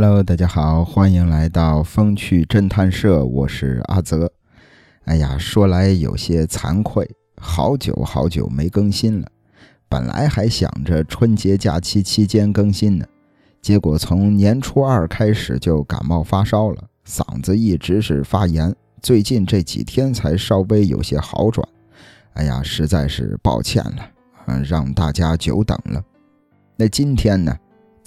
Hello，大家好，欢迎来到风趣侦探社，我是阿泽。哎呀，说来有些惭愧，好久好久没更新了。本来还想着春节假期期间更新呢，结果从年初二开始就感冒发烧了，嗓子一直是发炎，最近这几天才稍微有些好转。哎呀，实在是抱歉了，让大家久等了。那今天呢？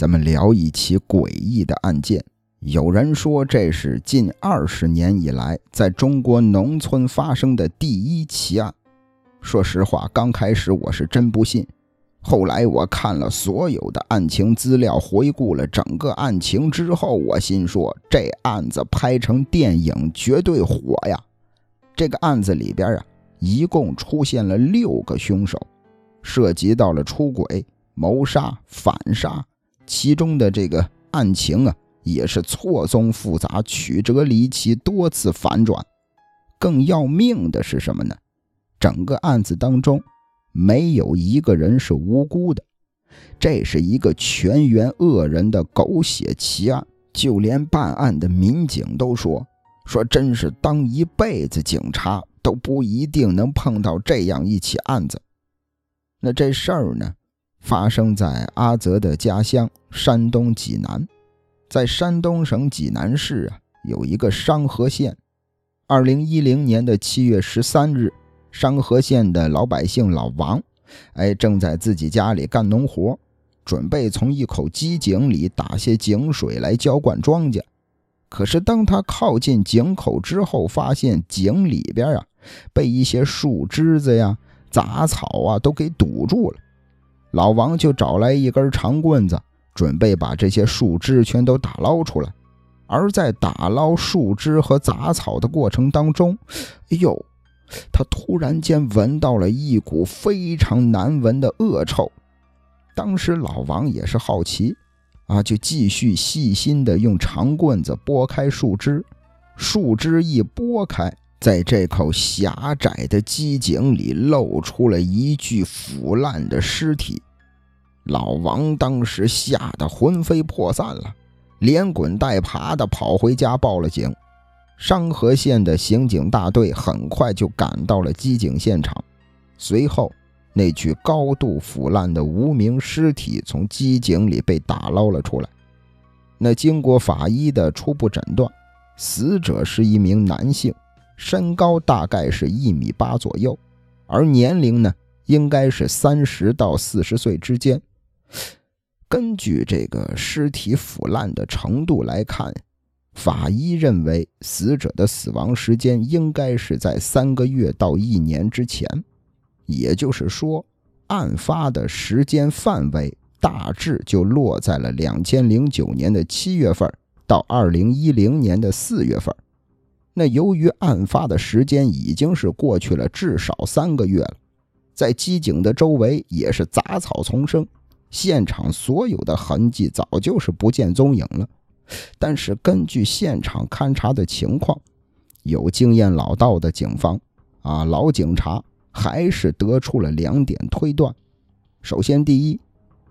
咱们聊一起诡异的案件。有人说这是近二十年以来在中国农村发生的第一奇案。说实话，刚开始我是真不信。后来我看了所有的案情资料，回顾了整个案情之后，我心说这案子拍成电影绝对火呀！这个案子里边啊，一共出现了六个凶手，涉及到了出轨、谋杀、反杀。其中的这个案情啊，也是错综复杂、曲折离奇、多次反转。更要命的是什么呢？整个案子当中，没有一个人是无辜的。这是一个全员恶人的狗血奇案，就连办案的民警都说：“说真是当一辈子警察都不一定能碰到这样一起案子。”那这事儿呢？发生在阿泽的家乡山东济南，在山东省济南市啊，有一个商河县。二零一零年的七月十三日，商河县的老百姓老王，哎，正在自己家里干农活，准备从一口机井里打些井水来浇灌庄稼。可是当他靠近井口之后，发现井里边啊，被一些树枝子呀、杂草啊都给堵住了。老王就找来一根长棍子，准备把这些树枝全都打捞出来。而在打捞树枝和杂草的过程当中，哎呦，他突然间闻到了一股非常难闻的恶臭。当时老王也是好奇，啊，就继续细心的用长棍子拨开树枝。树枝一拨开。在这口狭窄的机井里，露出了一具腐烂的尸体。老王当时吓得魂飞魄散了，连滚带爬的跑回家报了警。商河县的刑警大队很快就赶到了机井现场。随后，那具高度腐烂的无名尸体从机井里被打捞了出来。那经过法医的初步诊断，死者是一名男性。身高大概是一米八左右，而年龄呢，应该是三十到四十岁之间。根据这个尸体腐烂的程度来看，法医认为死者的死亡时间应该是在三个月到一年之前，也就是说，案发的时间范围大致就落在了两千零九年的七月份到二零一零年的四月份。那由于案发的时间已经是过去了至少三个月了，在机井的周围也是杂草丛生，现场所有的痕迹早就是不见踪影了。但是根据现场勘查的情况，有经验老道的警方啊老警察还是得出了两点推断：首先，第一，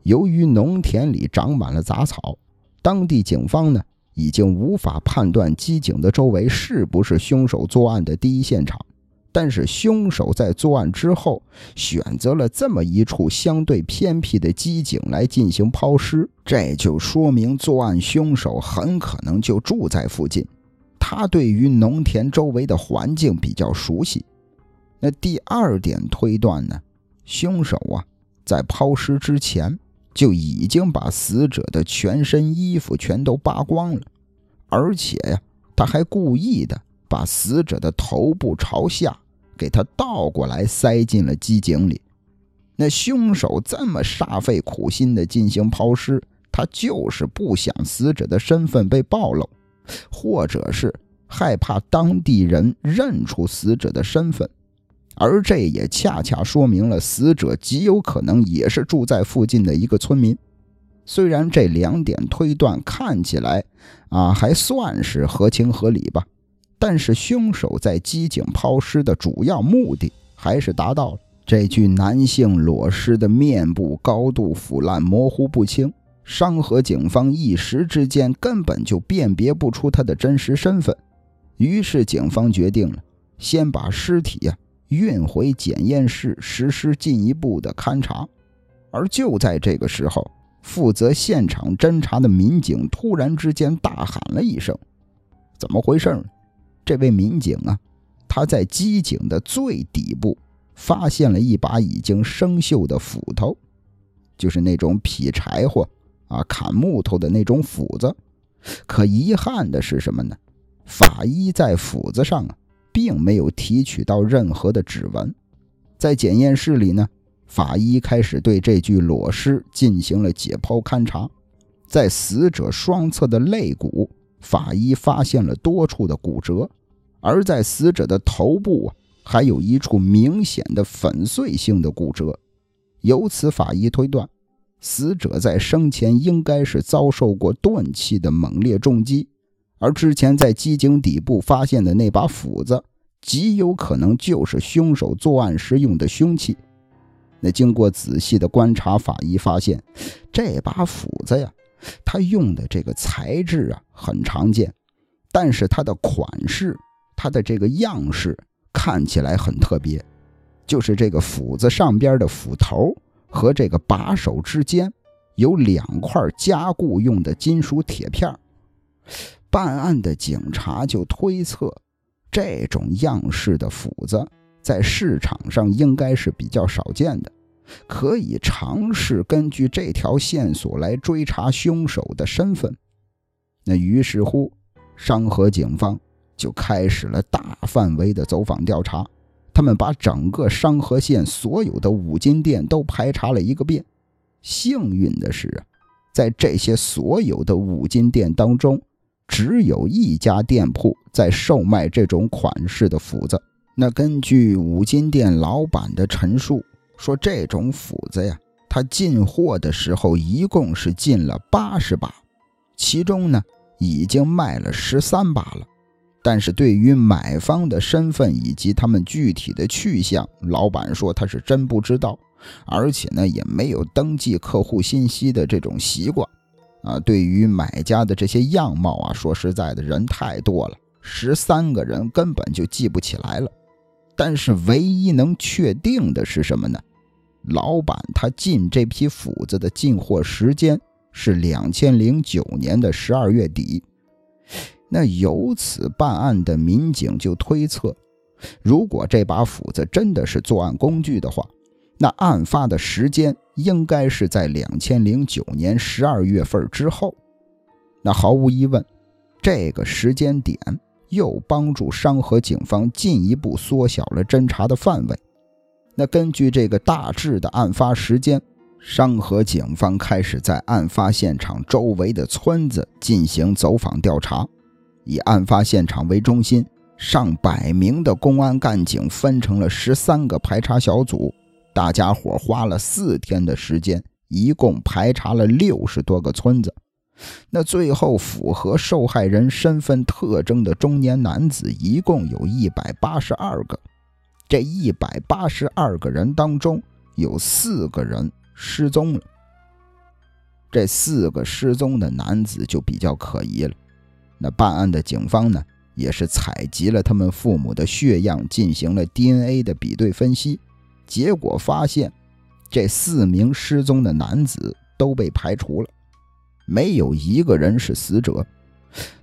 由于农田里长满了杂草，当地警方呢。已经无法判断机井的周围是不是凶手作案的第一现场，但是凶手在作案之后选择了这么一处相对偏僻的机井来进行抛尸，这就说明作案凶手很可能就住在附近，他对于农田周围的环境比较熟悉。那第二点推断呢？凶手啊，在抛尸之前。就已经把死者的全身衣服全都扒光了，而且呀，他还故意的把死者的头部朝下，给他倒过来塞进了机井里。那凶手这么煞费苦心的进行抛尸，他就是不想死者的身份被暴露，或者是害怕当地人认出死者的身份。而这也恰恰说明了死者极有可能也是住在附近的一个村民。虽然这两点推断看起来啊还算是合情合理吧，但是凶手在机井抛尸的主要目的还是达到了。这具男性裸尸的面部高度腐烂、模糊不清，商河警方一时之间根本就辨别不出他的真实身份，于是警方决定了先把尸体呀运回检验室实施进一步的勘查。而就在这个时候，负责现场侦查的民警突然之间大喊了一声：“怎么回事？”这位民警啊，他在机井的最底部发现了一把已经生锈的斧头，就是那种劈柴火啊、砍木头的那种斧子。可遗憾的是什么呢？法医在斧子上啊，并没有提取到任何的指纹。在检验室里呢。法医开始对这具裸尸进行了解剖勘查，在死者双侧的肋骨，法医发现了多处的骨折，而在死者的头部啊，还有一处明显的粉碎性的骨折。由此，法医推断，死者在生前应该是遭受过钝器的猛烈重击，而之前在机井底部发现的那把斧子，极有可能就是凶手作案时用的凶器。那经过仔细的观察，法医发现，这把斧子呀，它用的这个材质啊很常见，但是它的款式、它的这个样式看起来很特别，就是这个斧子上边的斧头和这个把手之间有两块加固用的金属铁片。办案的警察就推测，这种样式的斧子。在市场上应该是比较少见的，可以尝试根据这条线索来追查凶手的身份。那于是乎，商河警方就开始了大范围的走访调查。他们把整个商河县所有的五金店都排查了一个遍。幸运的是啊，在这些所有的五金店当中，只有一家店铺在售卖这种款式的斧子。那根据五金店老板的陈述说，这种斧子呀，他进货的时候一共是进了八十把，其中呢已经卖了十三把了。但是对于买方的身份以及他们具体的去向，老板说他是真不知道，而且呢也没有登记客户信息的这种习惯。啊，对于买家的这些样貌啊，说实在的，人太多了，十三个人根本就记不起来了。但是唯一能确定的是什么呢？老板他进这批斧子的进货时间是两千零九年的十二月底。那由此办案的民警就推测，如果这把斧子真的是作案工具的话，那案发的时间应该是在两千零九年十二月份之后。那毫无疑问，这个时间点。又帮助商河警方进一步缩小了侦查的范围。那根据这个大致的案发时间，商河警方开始在案发现场周围的村子进行走访调查。以案发现场为中心，上百名的公安干警分成了十三个排查小组，大家伙花了四天的时间，一共排查了六十多个村子。那最后符合受害人身份特征的中年男子一共有一百八十二个，这一百八十二个人当中有四个人失踪了。这四个失踪的男子就比较可疑了。那办案的警方呢，也是采集了他们父母的血样，进行了 DNA 的比对分析，结果发现这四名失踪的男子都被排除了。没有一个人是死者，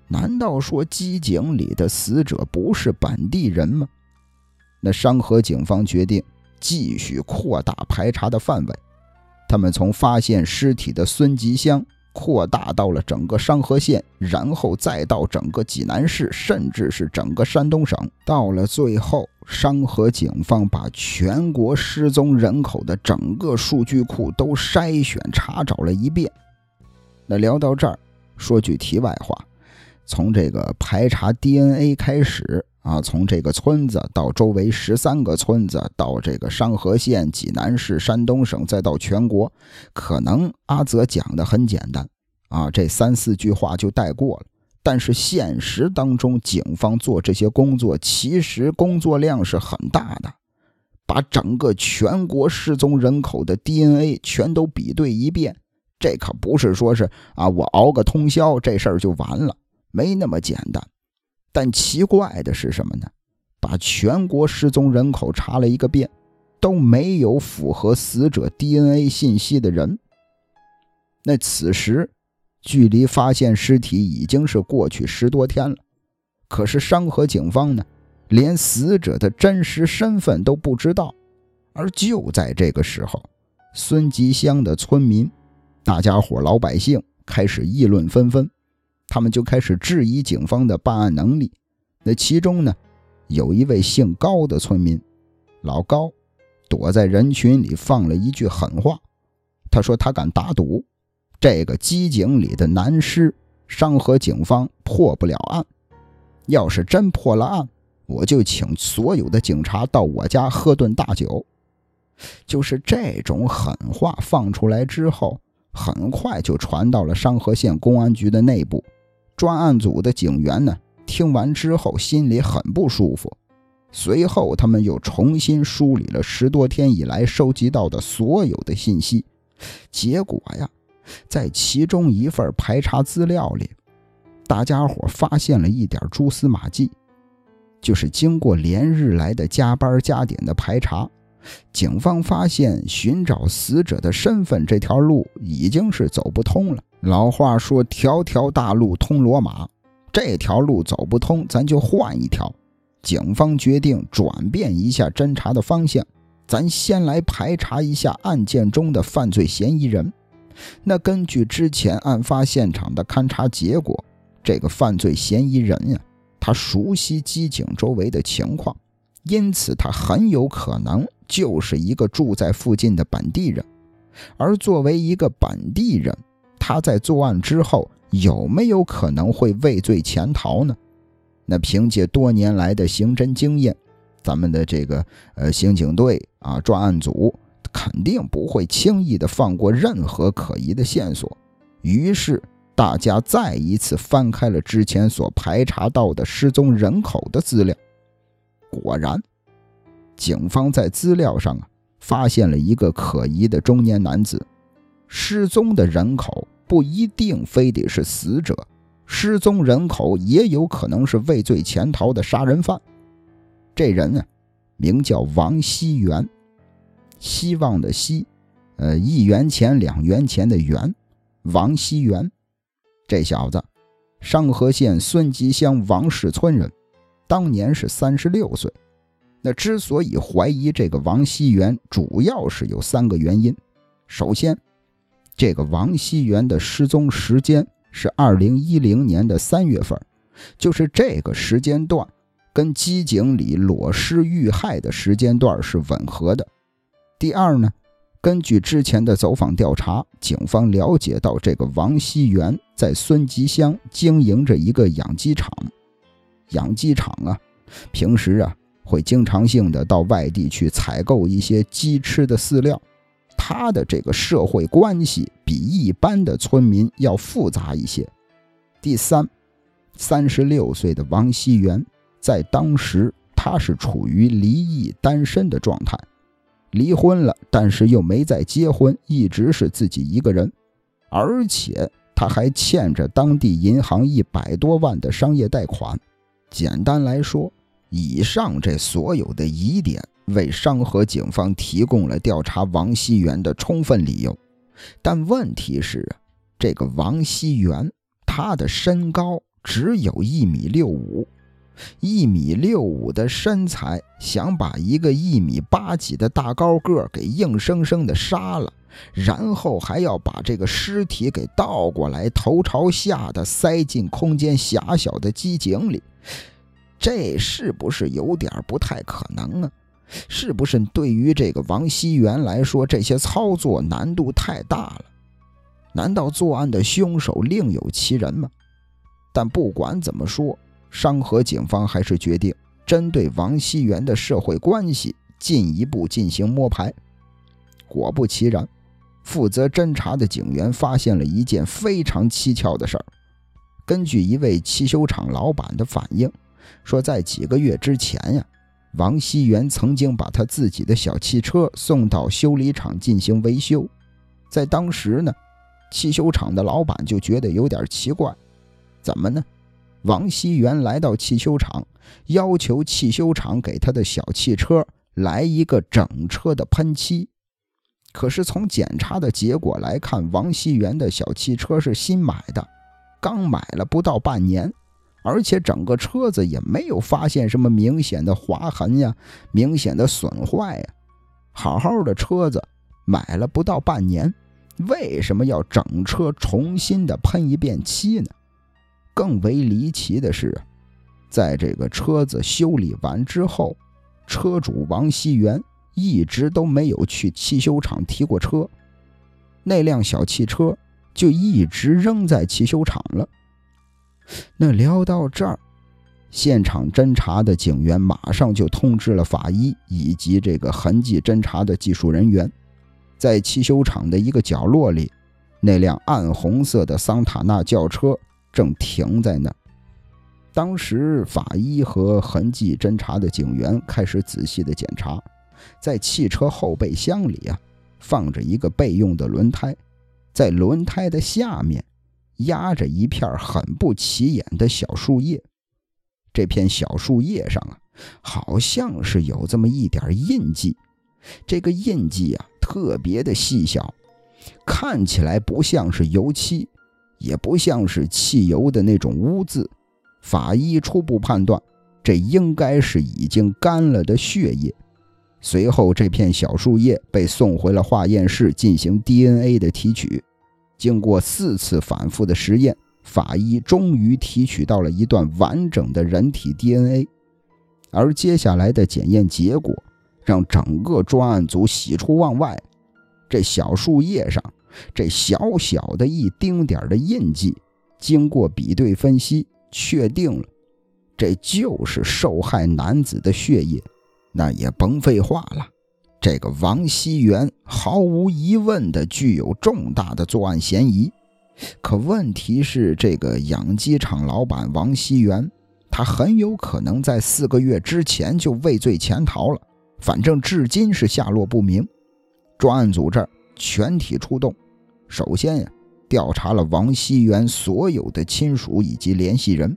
难道说机井里的死者不是本地人吗？那商河警方决定继续扩大排查的范围，他们从发现尸体的孙集乡扩大到了整个商河县，然后再到整个济南市，甚至是整个山东省。到了最后，商河警方把全国失踪人口的整个数据库都筛选查找了一遍。那聊到这儿，说句题外话，从这个排查 DNA 开始啊，从这个村子到周围十三个村子，到这个商河县、济南市、山东省，再到全国，可能阿泽讲的很简单啊，这三四句话就带过了。但是现实当中，警方做这些工作，其实工作量是很大的，把整个全国失踪人口的 DNA 全都比对一遍。这可不是说是啊，我熬个通宵这事儿就完了，没那么简单。但奇怪的是什么呢？把全国失踪人口查了一个遍，都没有符合死者 DNA 信息的人。那此时，距离发现尸体已经是过去十多天了。可是商河警方呢，连死者的真实身份都不知道。而就在这个时候，孙集乡的村民。大家伙老百姓开始议论纷纷，他们就开始质疑警方的办案能力。那其中呢，有一位姓高的村民，老高，躲在人群里放了一句狠话。他说：“他敢打赌，这个机井里的男尸，商河警方破不了案。要是真破了案，我就请所有的警察到我家喝顿大酒。”就是这种狠话放出来之后。很快就传到了商河县公安局的内部，专案组的警员呢，听完之后心里很不舒服。随后，他们又重新梳理了十多天以来收集到的所有的信息，结果呀，在其中一份排查资料里，大家伙发现了一点蛛丝马迹，就是经过连日来的加班加点的排查。警方发现，寻找死者的身份这条路已经是走不通了。老话说：“条条大路通罗马。”这条路走不通，咱就换一条。警方决定转变一下侦查的方向，咱先来排查一下案件中的犯罪嫌疑人。那根据之前案发现场的勘查结果，这个犯罪嫌疑人呀，他熟悉机井周围的情况，因此他很有可能。就是一个住在附近的本地人，而作为一个本地人，他在作案之后有没有可能会畏罪潜逃呢？那凭借多年来的刑侦经验，咱们的这个呃刑警队啊专案组肯定不会轻易的放过任何可疑的线索。于是大家再一次翻开了之前所排查到的失踪人口的资料，果然。警方在资料上啊发现了一个可疑的中年男子。失踪的人口不一定非得是死者，失踪人口也有可能是畏罪潜逃的杀人犯。这人呢，名叫王熙元，希望的希，呃，一元钱两元钱的元，王熙元。这小子，上河县孙集乡王氏村人，当年是三十六岁。那之所以怀疑这个王熙元，主要是有三个原因。首先，这个王熙元的失踪时间是二零一零年的三月份，就是这个时间段跟机井里裸尸遇害的时间段是吻合的。第二呢，根据之前的走访调查，警方了解到这个王熙元在孙集乡经营着一个养鸡场，养鸡场啊，平时啊。会经常性的到外地去采购一些鸡吃的饲料，他的这个社会关系比一般的村民要复杂一些。第三，三十六岁的王熙元在当时他是处于离异单身的状态，离婚了，但是又没再结婚，一直是自己一个人，而且他还欠着当地银行一百多万的商业贷款。简单来说。以上这所有的疑点，为商河警方提供了调查王熙元的充分理由。但问题是，这个王熙元他的身高只有一米六五，一米六五的身材，想把一个一米八几的大高个给硬生生的杀了，然后还要把这个尸体给倒过来，头朝下的塞进空间狭小的机井里。这是不是有点不太可能啊？是不是对于这个王熙元来说，这些操作难度太大了？难道作案的凶手另有其人吗？但不管怎么说，商河警方还是决定针对王熙元的社会关系进一步进行摸排。果不其然，负责侦查的警员发现了一件非常蹊跷的事儿。根据一位汽修厂老板的反映。说，在几个月之前呀，王熙元曾经把他自己的小汽车送到修理厂进行维修。在当时呢，汽修厂的老板就觉得有点奇怪，怎么呢？王熙元来到汽修厂，要求汽修厂给他的小汽车来一个整车的喷漆。可是从检查的结果来看，王熙元的小汽车是新买的，刚买了不到半年，而且整个车子也没有发现什么明显的划痕呀、明显的损坏呀。好好的车子买了不到半年，为什么要整车重新的喷一遍漆呢？更为离奇的是，在这个车子修理完之后，车主王熙元一直都没有去汽修厂提过车，那辆小汽车就一直扔在汽修厂了。那聊到这儿。现场侦查的警员马上就通知了法医以及这个痕迹侦查的技术人员，在汽修厂的一个角落里，那辆暗红色的桑塔纳轿车正停在那儿。当时，法医和痕迹侦查的警员开始仔细的检查，在汽车后备箱里啊，放着一个备用的轮胎，在轮胎的下面压着一片很不起眼的小树叶。这片小树叶上啊，好像是有这么一点印记。这个印记啊，特别的细小，看起来不像是油漆，也不像是汽油的那种污渍。法医初步判断，这应该是已经干了的血液。随后，这片小树叶被送回了化验室进行 DNA 的提取。经过四次反复的实验。法医终于提取到了一段完整的人体 DNA，而接下来的检验结果让整个专案组喜出望外。这小树叶上这小小的一丁点的印记，经过比对分析，确定了这就是受害男子的血液。那也甭废话了，这个王熙元毫无疑问的具有重大的作案嫌疑。可问题是，这个养鸡场老板王熙元，他很有可能在四个月之前就畏罪潜逃了，反正至今是下落不明。专案组这儿全体出动，首先呀，调查了王熙元所有的亲属以及联系人，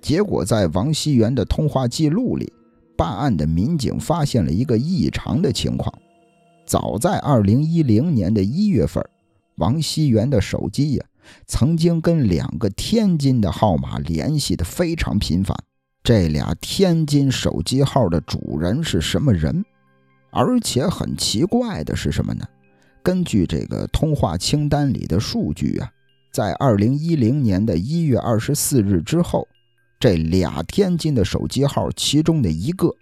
结果在王熙元的通话记录里，办案的民警发现了一个异常的情况。早在二零一零年的一月份，王熙元的手机呀。曾经跟两个天津的号码联系的非常频繁，这俩天津手机号的主人是什么人？而且很奇怪的是什么呢？根据这个通话清单里的数据啊，在二零一零年的一月二十四日之后，这俩天津的手机号其中的一个，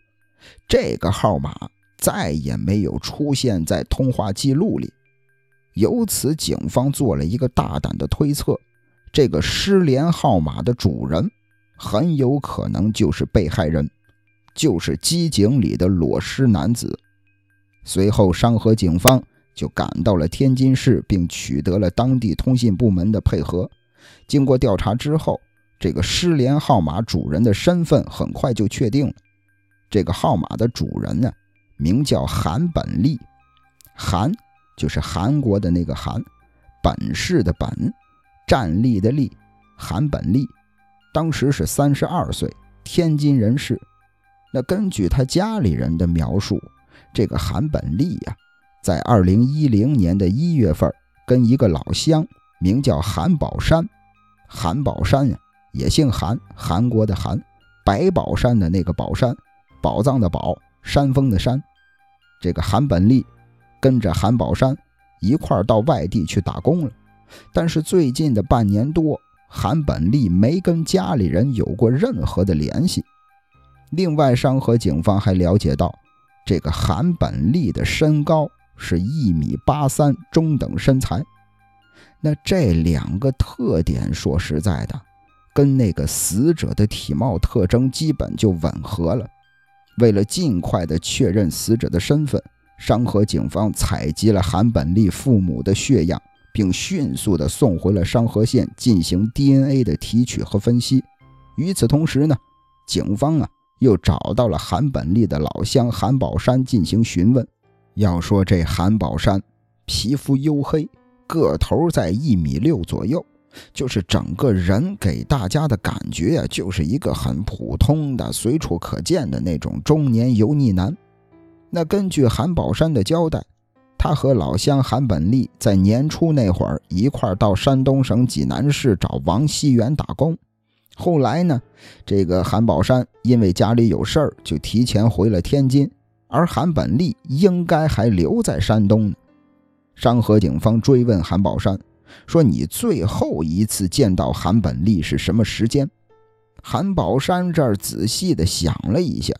这个号码再也没有出现在通话记录里。由此，警方做了一个大胆的推测：这个失联号码的主人很有可能就是被害人，就是机井里的裸尸男子。随后，商河警方就赶到了天津市，并取得了当地通信部门的配合。经过调查之后，这个失联号码主人的身份很快就确定了。这个号码的主人呢，名叫韩本利，韩。就是韩国的那个韩，本市的本，站立的立，韩本利，当时是三十二岁，天津人士。那根据他家里人的描述，这个韩本利呀，在二零一零年的一月份，跟一个老乡名叫韩宝山，韩宝山呀，也姓韩，韩国的韩，白宝山的那个宝山，宝藏的宝，山峰的山，这个韩本利。跟着韩宝山一块儿到外地去打工了，但是最近的半年多，韩本利没跟家里人有过任何的联系。另外，商河警方还了解到，这个韩本利的身高是一米八三，中等身材。那这两个特点，说实在的，跟那个死者的体貌特征基本就吻合了。为了尽快的确认死者的身份。商河警方采集了韩本利父母的血样，并迅速的送回了商河县进行 DNA 的提取和分析。与此同时呢，警方啊又找到了韩本利的老乡韩宝山进行询问。要说这韩宝山皮肤黝黑，个头在一米六左右，就是整个人给大家的感觉啊，就是一个很普通的、随处可见的那种中年油腻男。那根据韩宝山的交代，他和老乡韩本利在年初那会儿一块到山东省济南市找王熙元打工。后来呢，这个韩宝山因为家里有事儿，就提前回了天津，而韩本利应该还留在山东呢。商河警方追问韩宝山说：“你最后一次见到韩本利是什么时间？”韩宝山这儿仔细的想了一下，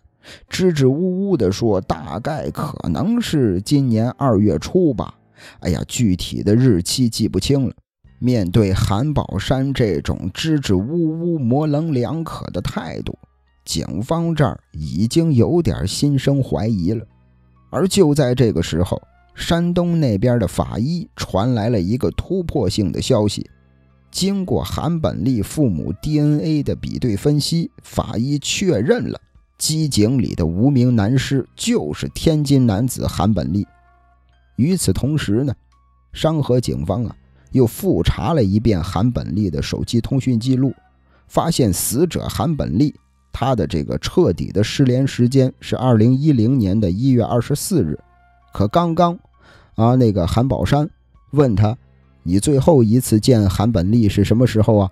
支支吾吾的说：“大概可能是今年二月初吧。”哎呀，具体的日期记不清了。面对韩宝山这种支支吾吾、模棱两可的态度，警方这儿已经有点心生怀疑了。而就在这个时候，山东那边的法医传来了一个突破性的消息：经过韩本利父母 DNA 的比对分析，法医确认了机井里的无名男尸就是天津男子韩本利。与此同时呢，商河警方啊又复查了一遍韩本利的手机通讯记录，发现死者韩本利他的这个彻底的失联时间是二零一零年的一月二十四日。可刚刚，啊，那个韩宝山问他：“你最后一次见韩本利是什么时候啊？”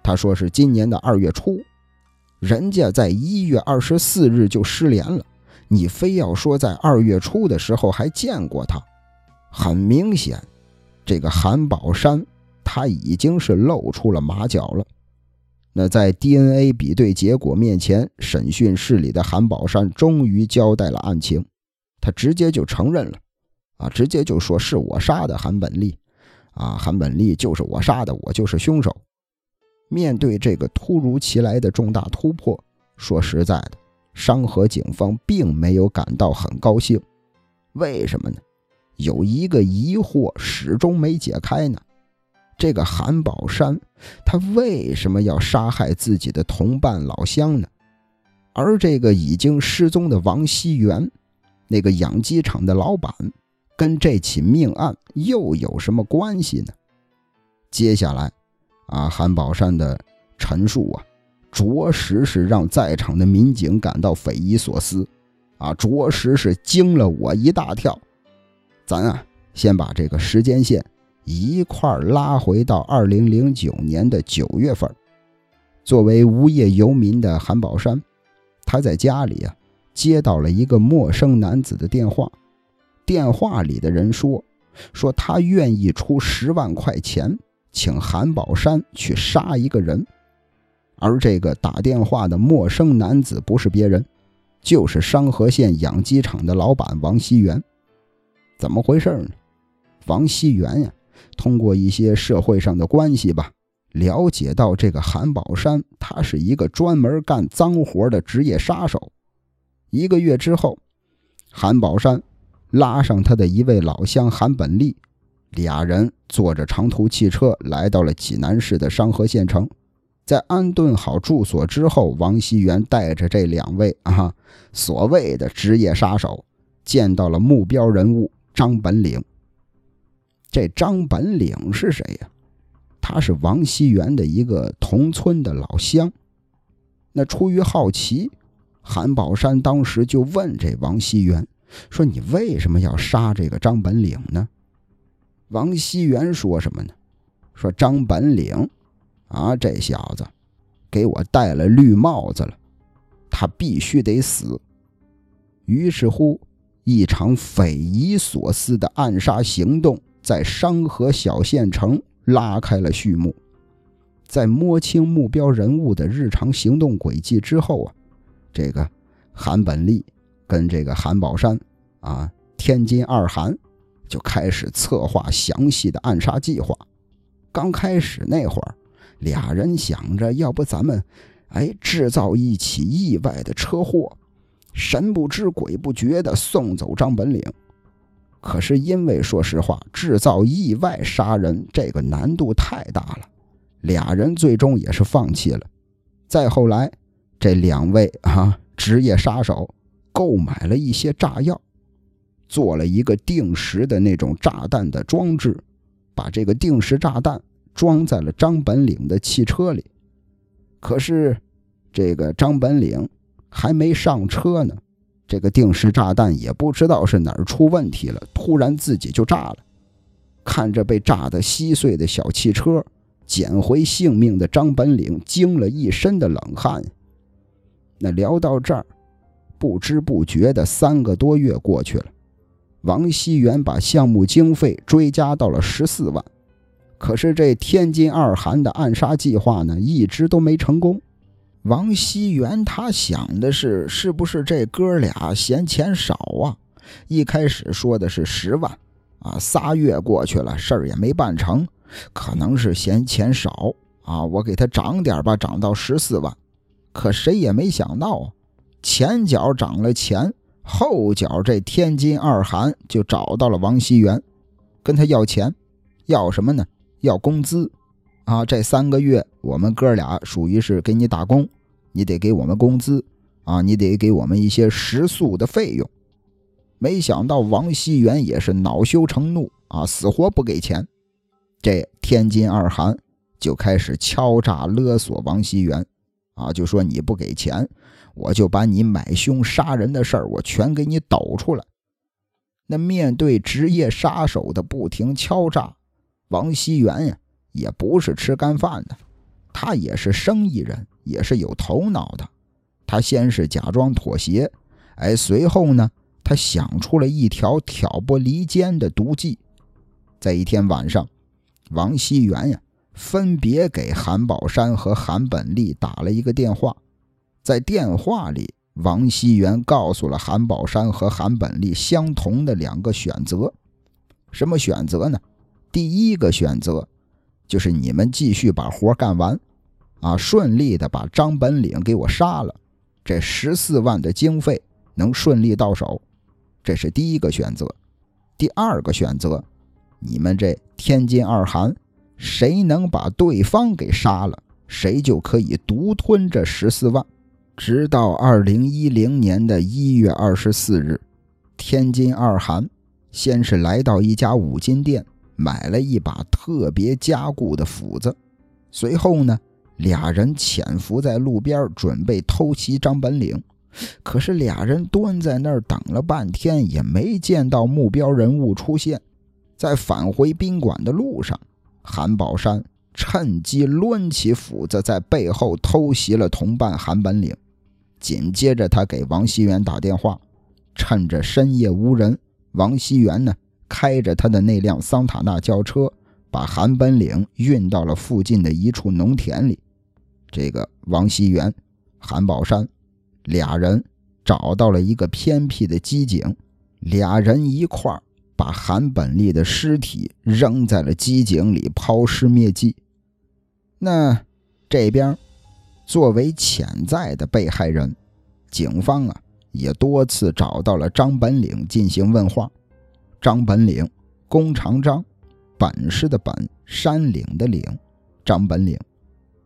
他说是今年的二月初。人家在一月二十四日就失联了，你非要说在二月初的时候还见过他，很明显，这个韩宝山他已经是露出了马脚了。那在 DNA 比对结果面前，审讯室里的韩宝山终于交代了案情。他直接就承认了，啊，直接就说是我杀的韩本利，啊，韩本利就是我杀的，我就是凶手。面对这个突如其来的重大突破，说实在的，商河警方并没有感到很高兴。为什么呢？有一个疑惑始终没解开呢。这个韩宝山，他为什么要杀害自己的同伴老乡呢？而这个已经失踪的王熙元。那个养鸡场的老板跟这起命案又有什么关系呢？接下来，啊，韩宝山的陈述啊，着实是让在场的民警感到匪夷所思，啊，着实是惊了我一大跳。咱啊，先把这个时间线一块拉回到二零零九年的九月份。作为无业游民的韩宝山，他在家里啊。接到了一个陌生男子的电话，电话里的人说：“说他愿意出十万块钱，请韩宝山去杀一个人。”而这个打电话的陌生男子不是别人，就是商河县养鸡场的老板王熙元。怎么回事呢？王熙元呀，通过一些社会上的关系吧，了解到这个韩宝山，他是一个专门干脏活的职业杀手。一个月之后，韩宝山拉上他的一位老乡韩本利，俩人坐着长途汽车来到了济南市的商河县城。在安顿好住所之后，王熙元带着这两位啊所谓的职业杀手，见到了目标人物张本领。这张本领是谁呀？他是王熙元的一个同村的老乡。那出于好奇。韩宝山当时就问这王熙元说：“你为什么要杀这个张本岭呢？”王熙元说什么呢？说张本岭啊，这小子给我戴了绿帽子了，他必须得死。于是乎，一场匪夷所思的暗杀行动在商河小县城拉开了序幕。在摸清目标人物的日常行动轨迹之后啊。这个韩本利跟这个韩宝山啊，天津二韩就开始策划详细的暗杀计划。刚开始那会儿，俩人想着，要不咱们哎制造一起意外的车祸，神不知鬼不觉的送走张本岭。可是因为说实话，制造意外杀人这个难度太大了，俩人最终也是放弃了。再后来。这两位啊，职业杀手购买了一些炸药，做了一个定时的那种炸弹的装置，把这个定时炸弹装在了张本岭的汽车里。可是，这个张本岭还没上车呢，这个定时炸弹也不知道是哪儿出问题了，突然自己就炸了。看着被炸得稀碎的小汽车，捡回性命的张本岭惊了一身的冷汗。那聊到这儿，不知不觉的三个多月过去了，王熙元把项目经费追加到了十四万。可是这天津二韩的暗杀计划呢，一直都没成功。王熙元他想的是，是不是这哥俩嫌钱少啊？一开始说的是十万，啊，仨月过去了，事儿也没办成，可能是嫌钱少啊。我给他涨点吧，涨到十四万。可谁也没想到啊，前脚涨了钱，后脚这天津二韩就找到了王熙元，跟他要钱，要什么呢？要工资，啊，这三个月我们哥俩属于是给你打工，你得给我们工资，啊，你得给我们一些食宿的费用。没想到王熙元也是恼羞成怒，啊，死活不给钱。这天津二韩就开始敲诈勒索王熙元，啊，就说你不给钱，我就把你买凶杀人的事儿我全给你抖出来。那面对职业杀手的不停敲诈。王熙元呀，也不是吃干饭的，他也是生意人，也是有头脑的。他先是假装妥协，哎，随后呢，他想出了一条挑拨离间的毒计。在一天晚上，王熙元呀，分别给韩宝山和韩本利打了一个电话。在电话里，王熙元告诉了韩宝山和韩本利相同的两个选择，什么选择呢？第一个选择，就是你们继续把活干完，啊，顺利的把张本岭给我杀了，这十四万的经费能顺利到手，这是第一个选择。第二个选择，你们这天津二韩，谁能把对方给杀了，谁就可以独吞这十四万。直到二零一零年的一月二十四日，天津二韩先是来到一家五金店。买了一把特别加固的斧子，随后呢，俩人潜伏在路边，准备偷袭张本岭。可是俩人蹲在那儿等了半天，也没见到目标人物出现。在返回宾馆的路上，韩宝山趁机抡起斧子，在背后偷袭了同伴韩本领。紧接着，他给王熙元打电话，趁着深夜无人，王熙元呢？开着他的那辆桑塔纳轿车，把韩本领运到了附近的一处农田里。这个王熙元、韩宝山俩人找到了一个偏僻的机井，俩人一块儿把韩本利的尸体扔在了机井里，抛尸灭迹。那这边作为潜在的被害人，警方啊也多次找到了张本岭进行问话。张本岭，弓长张，本事的本，山岭的岭，张本岭，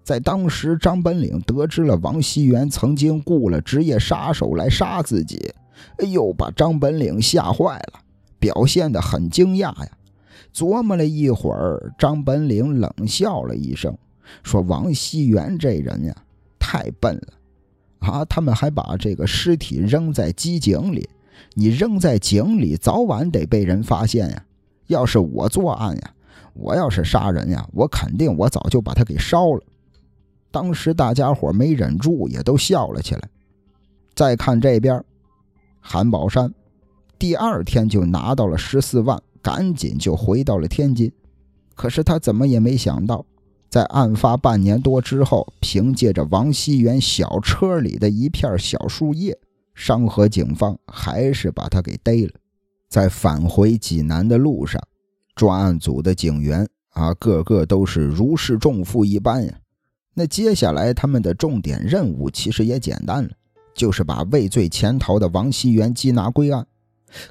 在当时，张本岭得知了王熙元曾经雇了职业杀手来杀自己，哎呦，把张本岭吓坏了，表现得很惊讶呀。琢磨了一会儿，张本岭冷笑了一声，说：“王熙元这人呀，太笨了啊！他们还把这个尸体扔在机井里。”你扔在井里，早晚得被人发现呀！要是我作案呀，我要是杀人呀，我肯定我早就把他给烧了。当时大家伙没忍住，也都笑了起来。再看这边，韩宝山第二天就拿到了十四万，赶紧就回到了天津。可是他怎么也没想到，在案发半年多之后，凭借着王熙元小车里的一片小树叶。商河警方还是把他给逮了，在返回济南的路上，专案组的警员啊，个个都是如释重负一般呀。那接下来他们的重点任务其实也简单了，就是把畏罪潜逃的王熙元缉拿归案。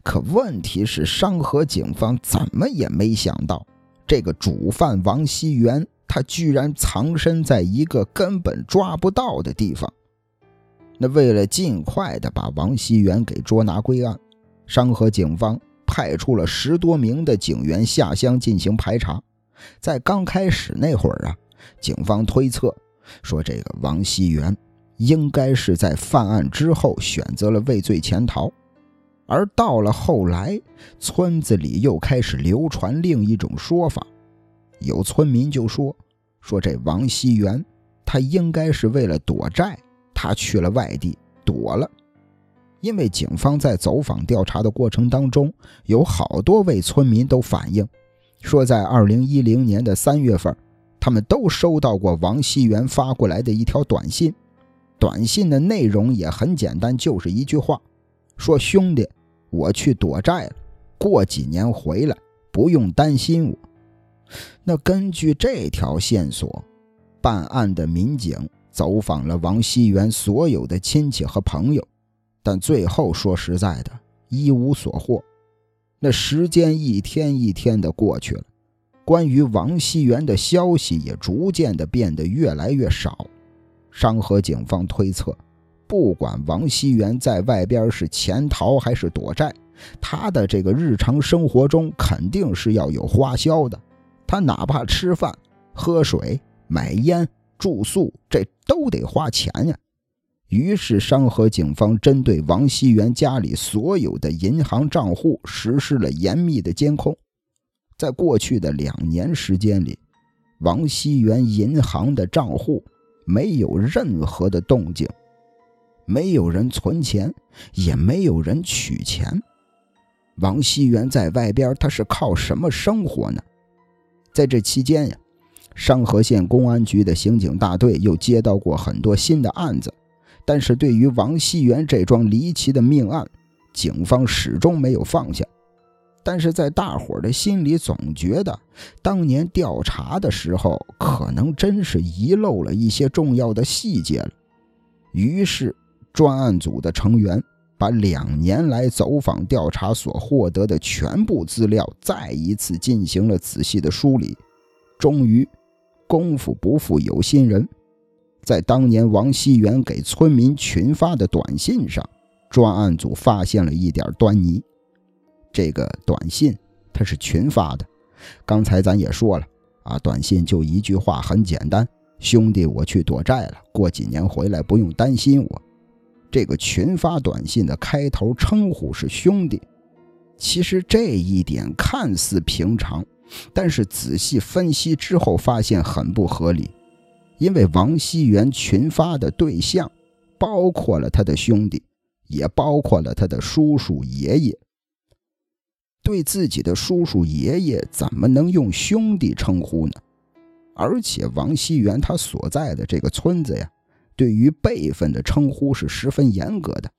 可问题是，商河警方怎么也没想到，这个主犯王熙元他居然藏身在一个根本抓不到的地方。那为了尽快的把王熙元给捉拿归案，商河警方派出了十多名的警员下乡进行排查。在刚开始那会儿啊，警方推测说这个王熙元应该是在犯案之后选择了畏罪潜逃，而到了后来，村子里又开始流传另一种说法，有村民就说说这王熙元他应该是为了躲债，他去了外地躲了。因为警方在走访调查的过程当中，有好多位村民都反映，说在二零一零年的三月份，他们都收到过王熙元发过来的一条短信，短信的内容也很简单，就是一句话，说兄弟，我去躲债了，过几年回来，不用担心我。那根据这条线索，办案的民警走访了王熙元所有的亲戚和朋友。但最后说实在的，一无所获。那时间一天一天的过去了，关于王熙元的消息也逐渐的变得越来越少。商河警方推测，不管王熙元在外边是潜逃还是躲债，他的这个日常生活中肯定是要有花销的。他哪怕吃饭、喝水、买烟、住宿，这都得花钱呀。于是，商河警方针对王熙元家里所有的银行账户实施了严密的监控。在过去的两年时间里，王熙元银行的账户没有任何的动静，没有人存钱，也没有人取钱。王熙元在外边，他是靠什么生活呢？在这期间呀，商河县公安局的刑警大队又接到过很多新的案子。但是对于王熙元这桩离奇的命案，警方始终没有放下。但是在大伙的心里，总觉得当年调查的时候，可能真是遗漏了一些重要的细节了。于是，专案组的成员把两年来走访调查所获得的全部资料再一次进行了仔细的梳理。终于，功夫不负有心人。在当年王熙元给村民群发的短信上，专案组发现了一点端倪。这个短信他是群发的，刚才咱也说了啊，短信就一句话，很简单：“兄弟，我去躲债了，过几年回来不用担心我。”这个群发短信的开头称呼是“兄弟”，其实这一点看似平常，但是仔细分析之后发现很不合理。因为王熙元群发的对象，包括了他的兄弟，也包括了他的叔叔爷爷。对自己的叔叔爷爷怎么能用兄弟称呼呢？而且王熙元他所在的这个村子呀，对于辈分的称呼是十分严格的。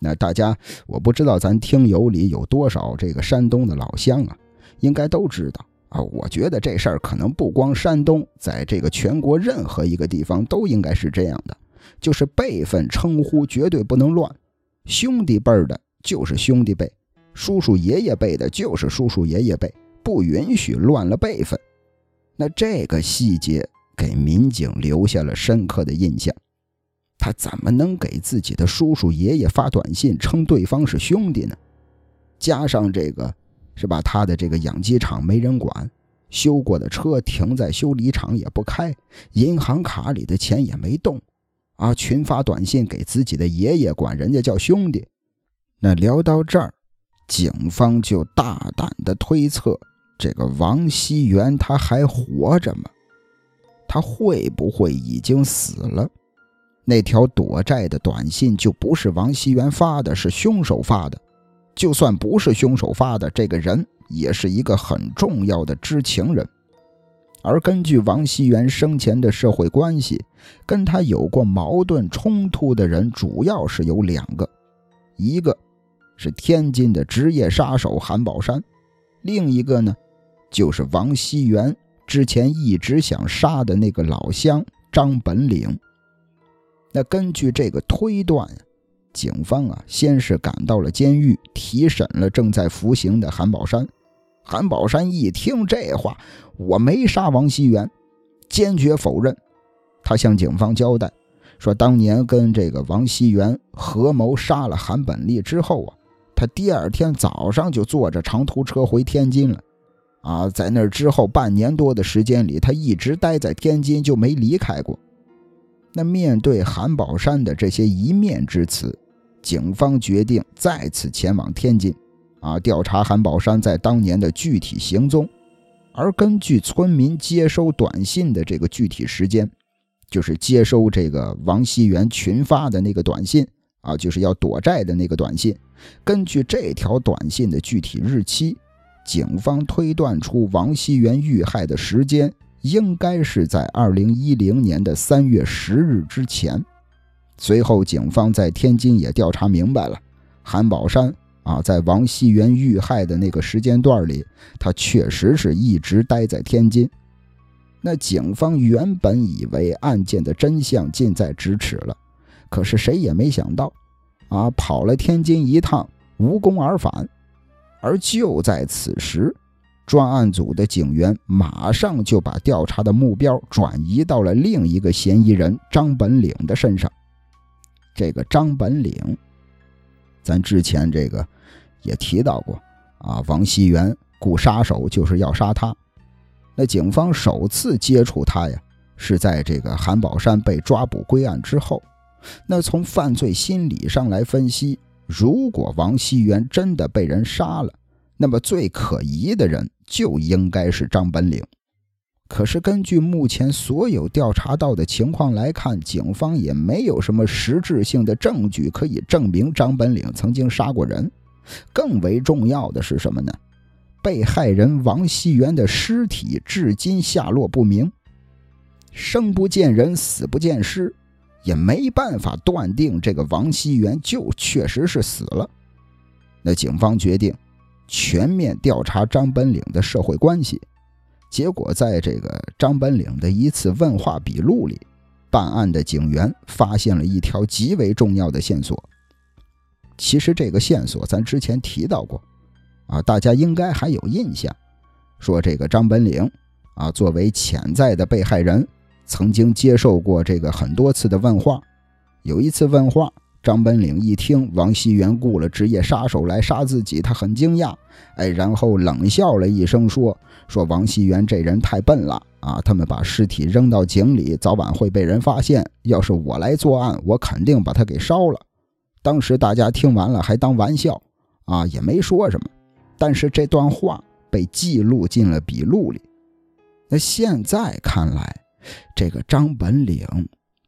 那大家，我不知道咱听友里有多少这个山东的老乡啊，应该都知道。啊，我觉得这事儿可能不光山东，在这个全国任何一个地方都应该是这样的，就是辈分称呼绝对不能乱，兄弟辈儿的就是兄弟辈，叔叔爷爷辈的就是叔叔爷爷辈，不允许乱了辈分。那这个细节给民警留下了深刻的印象，他怎么能给自己的叔叔爷爷发短信称对方是兄弟呢？加上这个。是吧？他的这个养鸡场没人管，修过的车停在修理厂也不开，银行卡里的钱也没动，啊！群发短信给自己的爷爷，管人家叫兄弟。那聊到这儿，警方就大胆的推测：这个王熙元他还活着吗？他会不会已经死了？那条躲债的短信就不是王熙元发的，是凶手发的。就算不是凶手发的，这个人也是一个很重要的知情人。而根据王熙元生前的社会关系，跟他有过矛盾冲突的人主要是有两个，一个是天津的职业杀手韩宝山，另一个呢，就是王熙元之前一直想杀的那个老乡张本领。那根据这个推断。警方啊，先是赶到了监狱，提审了正在服刑的韩宝山。韩宝山一听这话，我没杀王熙元，坚决否认。他向警方交代说，当年跟这个王熙元合谋杀了韩本利之后啊，他第二天早上就坐着长途车回天津了。啊，在那之后半年多的时间里，他一直待在天津，就没离开过。那面对韩宝山的这些一面之词，警方决定再次前往天津，啊，调查韩宝山在当年的具体行踪。而根据村民接收短信的这个具体时间，就是接收这个王熙元群发的那个短信啊，就是要躲债的那个短信。根据这条短信的具体日期，警方推断出王熙元遇害的时间。应该是在二零一零年的三月十日之前。随后，警方在天津也调查明白了，韩宝山啊，在王熙元遇害的那个时间段里，他确实是一直待在天津。那警方原本以为案件的真相近在咫尺了，可是谁也没想到，啊，跑了天津一趟，无功而返。而就在此时。专案组的警员马上就把调查的目标转移到了另一个嫌疑人张本岭的身上。这个张本岭，咱之前这个也提到过啊，王熙元雇杀手就是要杀他。那警方首次接触他呀，是在这个韩宝山被抓捕归案之后。那从犯罪心理上来分析，如果王熙元真的被人杀了，那么最可疑的人。就应该是张本岭，可是根据目前所有调查到的情况来看，警方也没有什么实质性的证据可以证明张本岭曾经杀过人。更为重要的是什么呢？被害人王熙元的尸体至今下落不明，生不见人，死不见尸，也没办法断定这个王熙元就确实是死了。那警方决定。全面调查张本岭的社会关系，结果在这个张本岭的一次问话笔录里，办案的警员发现了一条极为重要的线索。其实这个线索咱之前提到过，啊，大家应该还有印象，说这个张本岭啊，作为潜在的被害人，曾经接受过这个很多次的问话，有一次问话。张本岭一听王熙元雇了职业杀手来杀自己，他很惊讶，哎，然后冷笑了一声，说：“说王熙元这人太笨了啊！他们把尸体扔到井里，早晚会被人发现。要是我来作案，我肯定把他给烧了。”当时大家听完了还当玩笑啊，也没说什么。但是这段话被记录进了笔录里。那现在看来，这个张本领。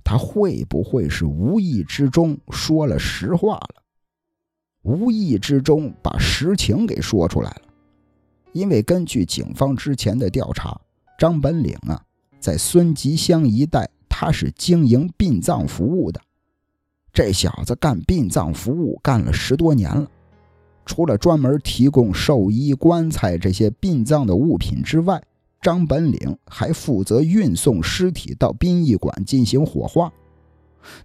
他会不会是无意之中说了实话了？无意之中把实情给说出来了。因为根据警方之前的调查，张本领啊，在孙集乡一带，他是经营殡葬服务的。这小子干殡葬服务干了十多年了，除了专门提供寿衣、棺材这些殡葬的物品之外，张本岭还负责运送尸体到殡仪馆进行火化。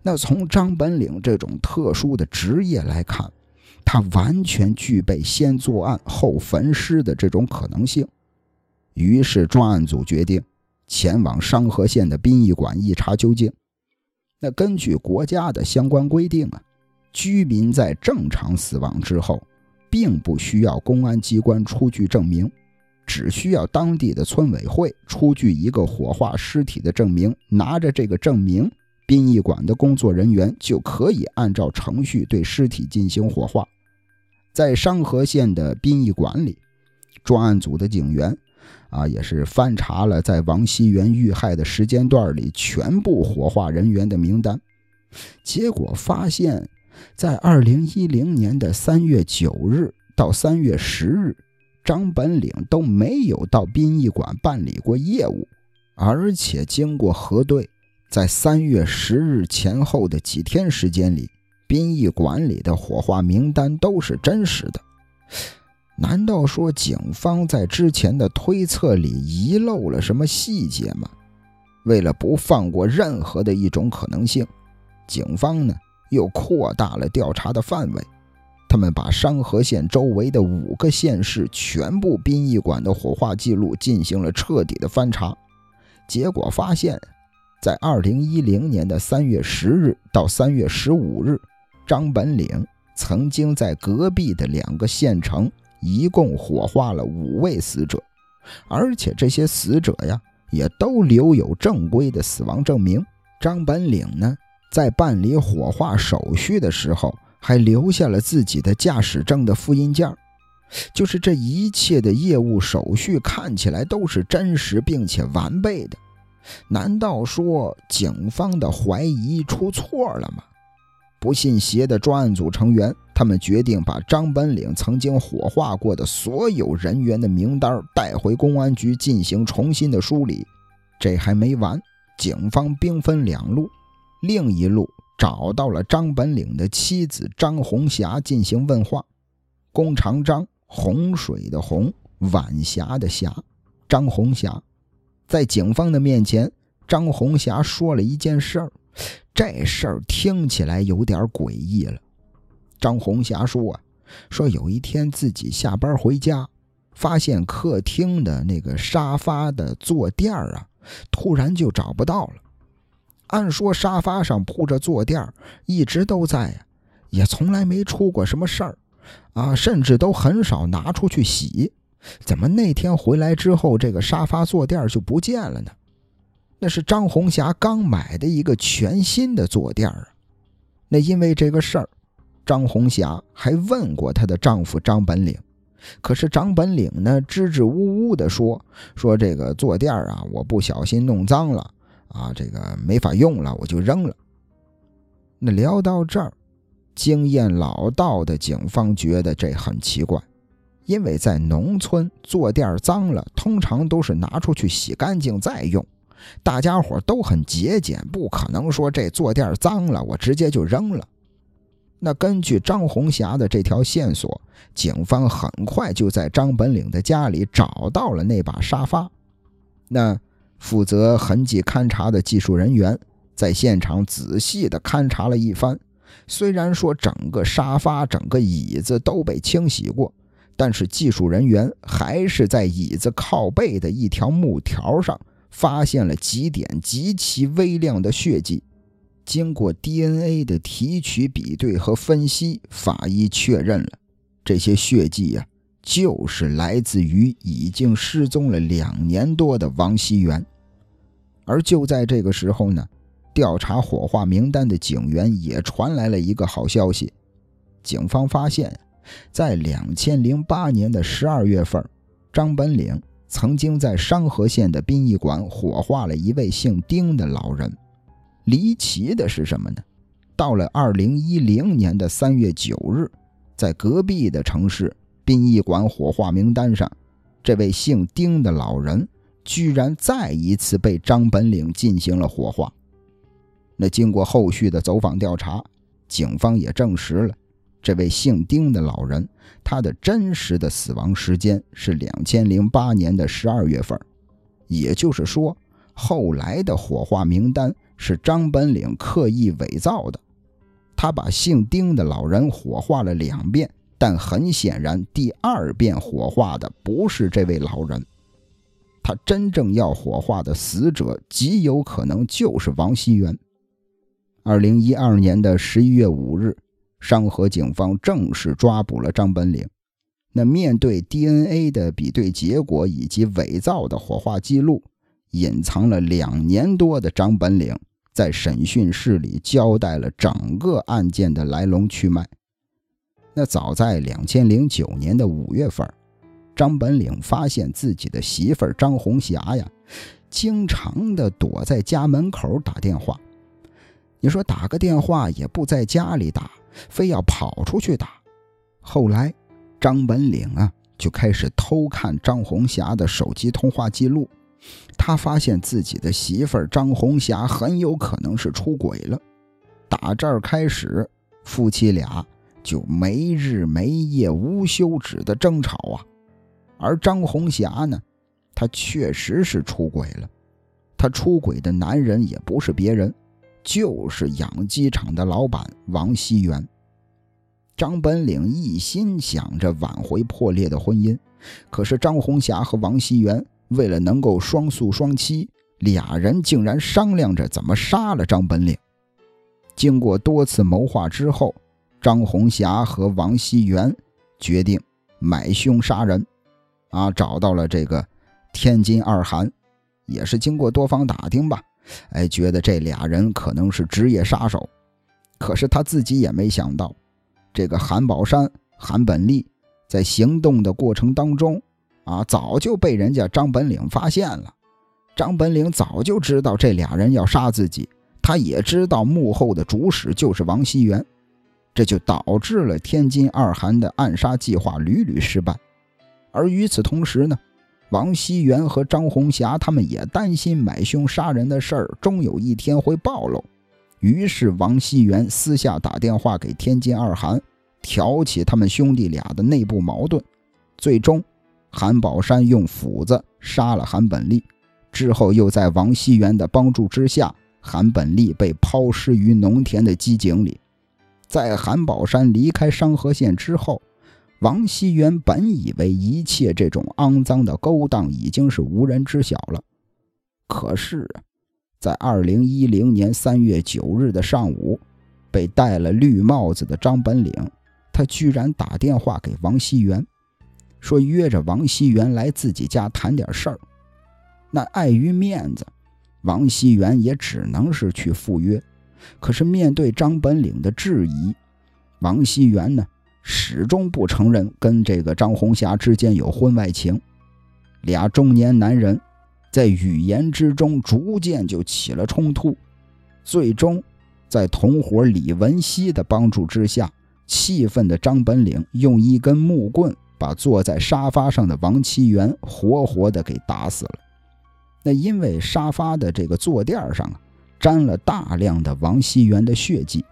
那从张本岭这种特殊的职业来看，他完全具备先作案后焚尸的这种可能性。于是专案组决定前往商河县的殡仪馆一查究竟。那根据国家的相关规定啊，居民在正常死亡之后，并不需要公安机关出具证明。只需要当地的村委会出具一个火化尸体的证明，拿着这个证明，殡仪馆的工作人员就可以按照程序对尸体进行火化。在商河县的殡仪馆里，专案组的警员啊，也是翻查了在王熙元遇害的时间段里全部火化人员的名单，结果发现，在二零一零年的三月九日到三月十日。张本岭都没有到殡仪馆办理过业务，而且经过核对，在三月十日前后的几天时间里，殡仪馆里的火化名单都是真实的。难道说警方在之前的推测里遗漏了什么细节吗？为了不放过任何的一种可能性，警方呢又扩大了调查的范围。他们把商河县周围的五个县市全部殡仪馆的火化记录进行了彻底的翻查，结果发现，在二零一零年的三月十日到三月十五日，张本岭曾经在隔壁的两个县城一共火化了五位死者，而且这些死者呀，也都留有正规的死亡证明。张本岭呢，在办理火化手续的时候，还留下了自己的驾驶证的复印件。就是这一切的业务手续看起来都是真实并且完备的。难道说警方的怀疑出错了吗？不信邪的专案组成员，他们决定把张本岭曾经火化过的所有人员的名单带回公安局进行重新的梳理。这还没完，警方兵分两路，另一路找到了张本岭的妻子张红霞进行问话。弓长张，洪水的洪，晚霞的霞，张红霞，在警方的面前，张红霞说了一件事儿。这事儿听起来有点诡异了。张红霞说：“啊，说有一天自己下班回家，发现客厅的那个沙发的坐垫啊，突然就找不到了。按说沙发上铺着坐垫一直都在呀，也从来没出过什么事儿啊，甚至都很少拿出去洗。怎么那天回来之后，这个沙发坐垫就不见了呢？”那是张红霞刚买的一个全新的坐垫啊！那因为这个事儿，张红霞还问过她的丈夫张本领，可是张本领呢支支吾吾的说：“说这个坐垫啊，我不小心弄脏了啊，这个没法用了，我就扔了。”那聊到这儿，经验老道的警方觉得这很奇怪，因为在农村坐垫脏了，通常都是拿出去洗干净再用。大家伙都很节俭，不可能说这坐垫脏了，我直接就扔了。那根据张红霞的这条线索，警方很快就在张本岭的家里找到了那把沙发。那负责痕迹勘查的技术人员在现场仔细的勘察了一番，虽然说整个沙发、整个椅子都被清洗过，但是技术人员还是在椅子靠背的一条木条上。发现了几点极其微量的血迹，经过 DNA 的提取、比对和分析，法医确认了这些血迹呀，就是来自于已经失踪了两年多的王熙元。而就在这个时候呢，调查火化名单的警员也传来了一个好消息：警方发现，在两千零八年的十二月份，张本岭。曾经在商河县的殡仪馆火化了一位姓丁的老人。离奇的是什么呢？到了二零一零年的三月九日，在隔壁的城市殡仪馆火化名单上，这位姓丁的老人居然再一次被张本岭进行了火化。那经过后续的走访调查，警方也证实了。这位姓丁的老人，他的真实的死亡时间是两千零八年的十二月份，也就是说，后来的火化名单是张本岭刻意伪造的。他把姓丁的老人火化了两遍，但很显然，第二遍火化的不是这位老人，他真正要火化的死者极有可能就是王熙元。二零一二年的十一月五日。商河警方正式抓捕了张本岭。那面对 DNA 的比对结果以及伪造的火化记录，隐藏了两年多的张本岭在审讯室里交代了整个案件的来龙去脉。那早在两千零九年的五月份，张本岭发现自己的媳妇儿张红霞呀，经常的躲在家门口打电话。你说打个电话也不在家里打。非要跑出去打，后来张本岭啊就开始偷看张红霞的手机通话记录，他发现自己的媳妇儿张红霞很有可能是出轨了。打这儿开始，夫妻俩就没日没夜、无休止的争吵啊。而张红霞呢，她确实是出轨了，她出轨的男人也不是别人。就是养鸡场的老板王熙元。张本岭一心想着挽回破裂的婚姻，可是张红霞和王熙元为了能够双宿双栖，俩人竟然商量着怎么杀了张本岭。经过多次谋划之后，张红霞和王熙元决定买凶杀人，啊，找到了这个天津二韩，也是经过多方打听吧，哎，觉得这俩人可能是职业杀手。可是他自己也没想到，这个韩宝山、韩本利在行动的过程当中，啊，早就被人家张本领发现了。张本领早就知道这俩人要杀自己，他也知道幕后的主使就是王熙元，这就导致了天津二韩的暗杀计划屡屡失败。而与此同时呢，王熙元和张红霞他们也担心买凶杀人的事儿终有一天会暴露，于是王熙元私下打电话给天津二韩，挑起他们兄弟俩的内部矛盾。最终，韩宝山用斧子杀了韩本利。之后，又在王熙元的帮助之下，韩本利被抛尸于农田的机井里。在韩宝山离开商河县之后，王熙元本以为一切这种肮脏的勾当已经是无人知晓了。可是，在二零一零年三月九日的上午，被戴了绿帽子的张本领，他居然打电话给王熙元，说约着王熙元来自己家谈点事儿。那碍于面子，王熙元也只能是去赴约。可是面对张本领的质疑，王熙元呢始终不承认跟这个张红霞之间有婚外情。俩中年男人在语言之中逐渐就起了冲突。最终，在同伙李文熙的帮助之下，气愤的张本领用一根木棍把坐在沙发上的王熙元活活的给打死了。那因为沙发的这个坐垫上啊，沾了大量的王熙元的血迹，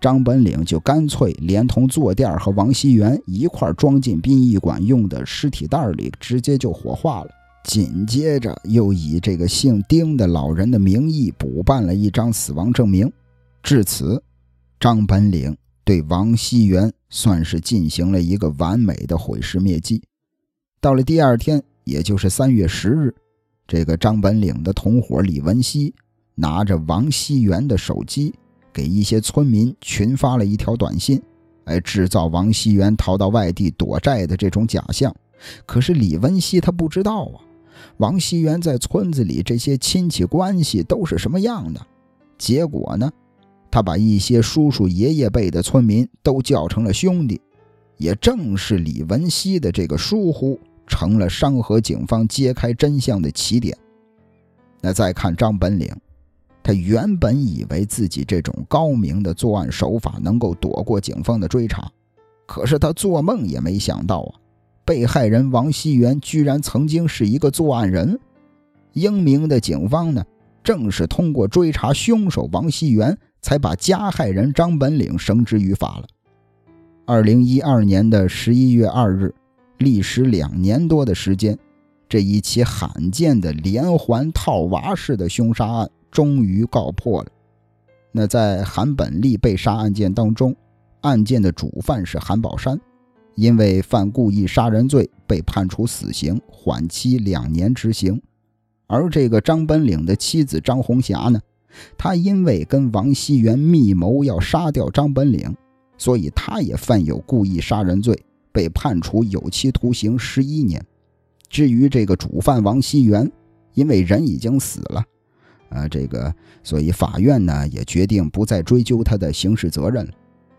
张本领就干脆连同坐垫和王熙元一块装进殡仪馆用的尸体袋里，直接就火化了。紧接着又以这个姓丁的老人的名义补办了一张死亡证明。至此，张本领对王熙元算是进行了一个完美的毁尸灭迹。到了第二天，也就是三月十日。这个张本领的同伙李文熙拿着王熙元的手机，给一些村民群发了一条短信，来制造王熙元逃到外地躲债的这种假象。可是李文熙他不知道啊，王熙元在村子里这些亲戚关系都是什么样的。结果呢，他把一些叔叔爷爷辈的村民都叫成了兄弟。也正是李文熙的这个疏忽。成了商河警方揭开真相的起点。那再看张本领，他原本以为自己这种高明的作案手法能够躲过警方的追查，可是他做梦也没想到啊，被害人王熙元居然曾经是一个作案人。英明的警方呢，正是通过追查凶手王熙元，才把加害人张本领绳之于法了。二零一二年的十一月二日。历时两年多的时间，这一起罕见的连环套娃式的凶杀案终于告破了。那在韩本利被杀案件当中，案件的主犯是韩宝山，因为犯故意杀人罪被判处死刑，缓期两年执行。而这个张本领的妻子张红霞呢，她因为跟王熙元密谋要杀掉张本领，所以她也犯有故意杀人罪。被判处有期徒刑十一年。至于这个主犯王熙元，因为人已经死了，啊，这个所以法院呢也决定不再追究他的刑事责任了。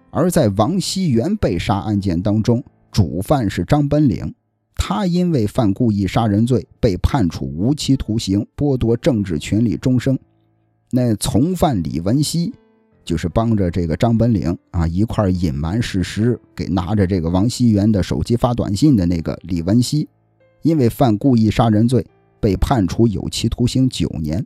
而在王熙元被杀案件当中，主犯是张本领，他因为犯故意杀人罪被判处无期徒刑，剥夺政治权利终生。那从犯李文熙。就是帮着这个张本领啊一块隐瞒事实，给拿着这个王熙元的手机发短信的那个李文熙，因为犯故意杀人罪被判处有期徒刑九年。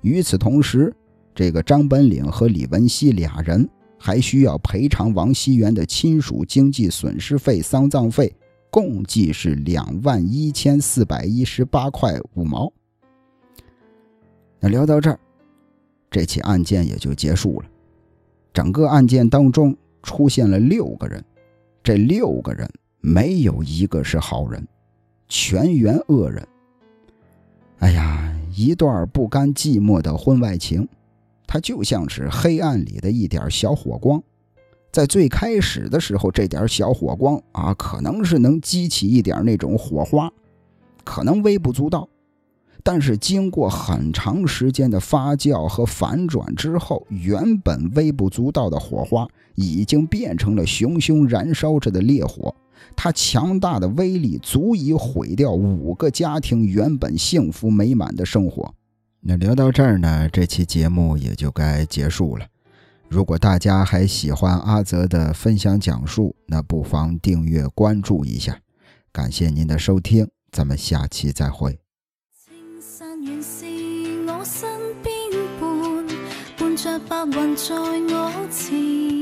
与此同时，这个张本领和李文熙俩人还需要赔偿王熙元的亲属经济损失费、丧葬费，共计是两万一千四百一十八块五毛。那聊到这儿，这起案件也就结束了。整个案件当中出现了六个人，这六个人没有一个是好人，全员恶人。哎呀，一段不甘寂寞的婚外情，它就像是黑暗里的一点小火光，在最开始的时候，这点小火光啊，可能是能激起一点那种火花，可能微不足道，但是经过很长时间的发酵和反转之后，原本微不足道的火花已经变成了熊熊燃烧着的烈火。它强大的威力足以毁掉五个家庭原本幸福美满的生活。那聊到这儿呢，这期节目也就该结束了。如果大家还喜欢阿泽的分享讲述，那不妨订阅关注一下。感谢您的收听，咱们下期再会。青山原是我身边伴，伴着白云在我前。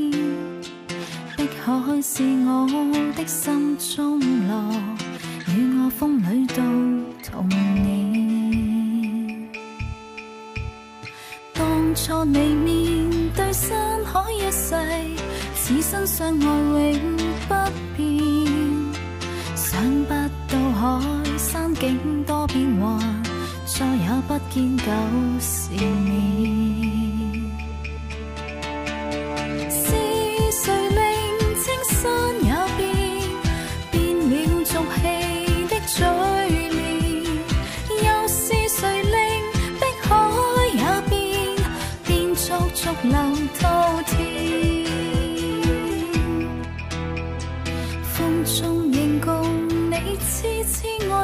碧海是我的心中乐，与我风里到童年。当初你面对山海一世，此生相爱永不变。想不到海山景多变幻，再也不见旧时面。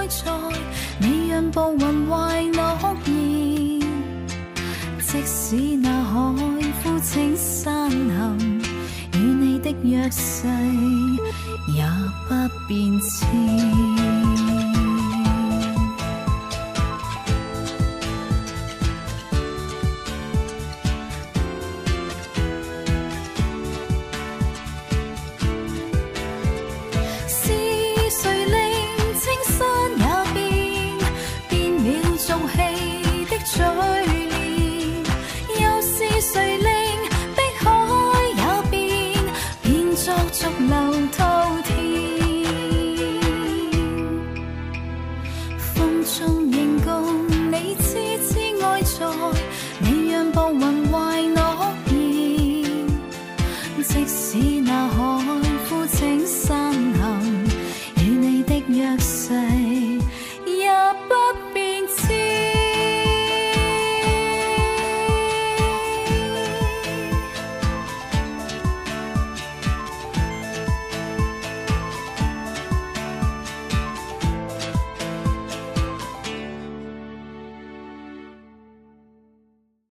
痴爱在，你让步云怀诺言。即使那海枯青山陷，与你的约誓也不变迁。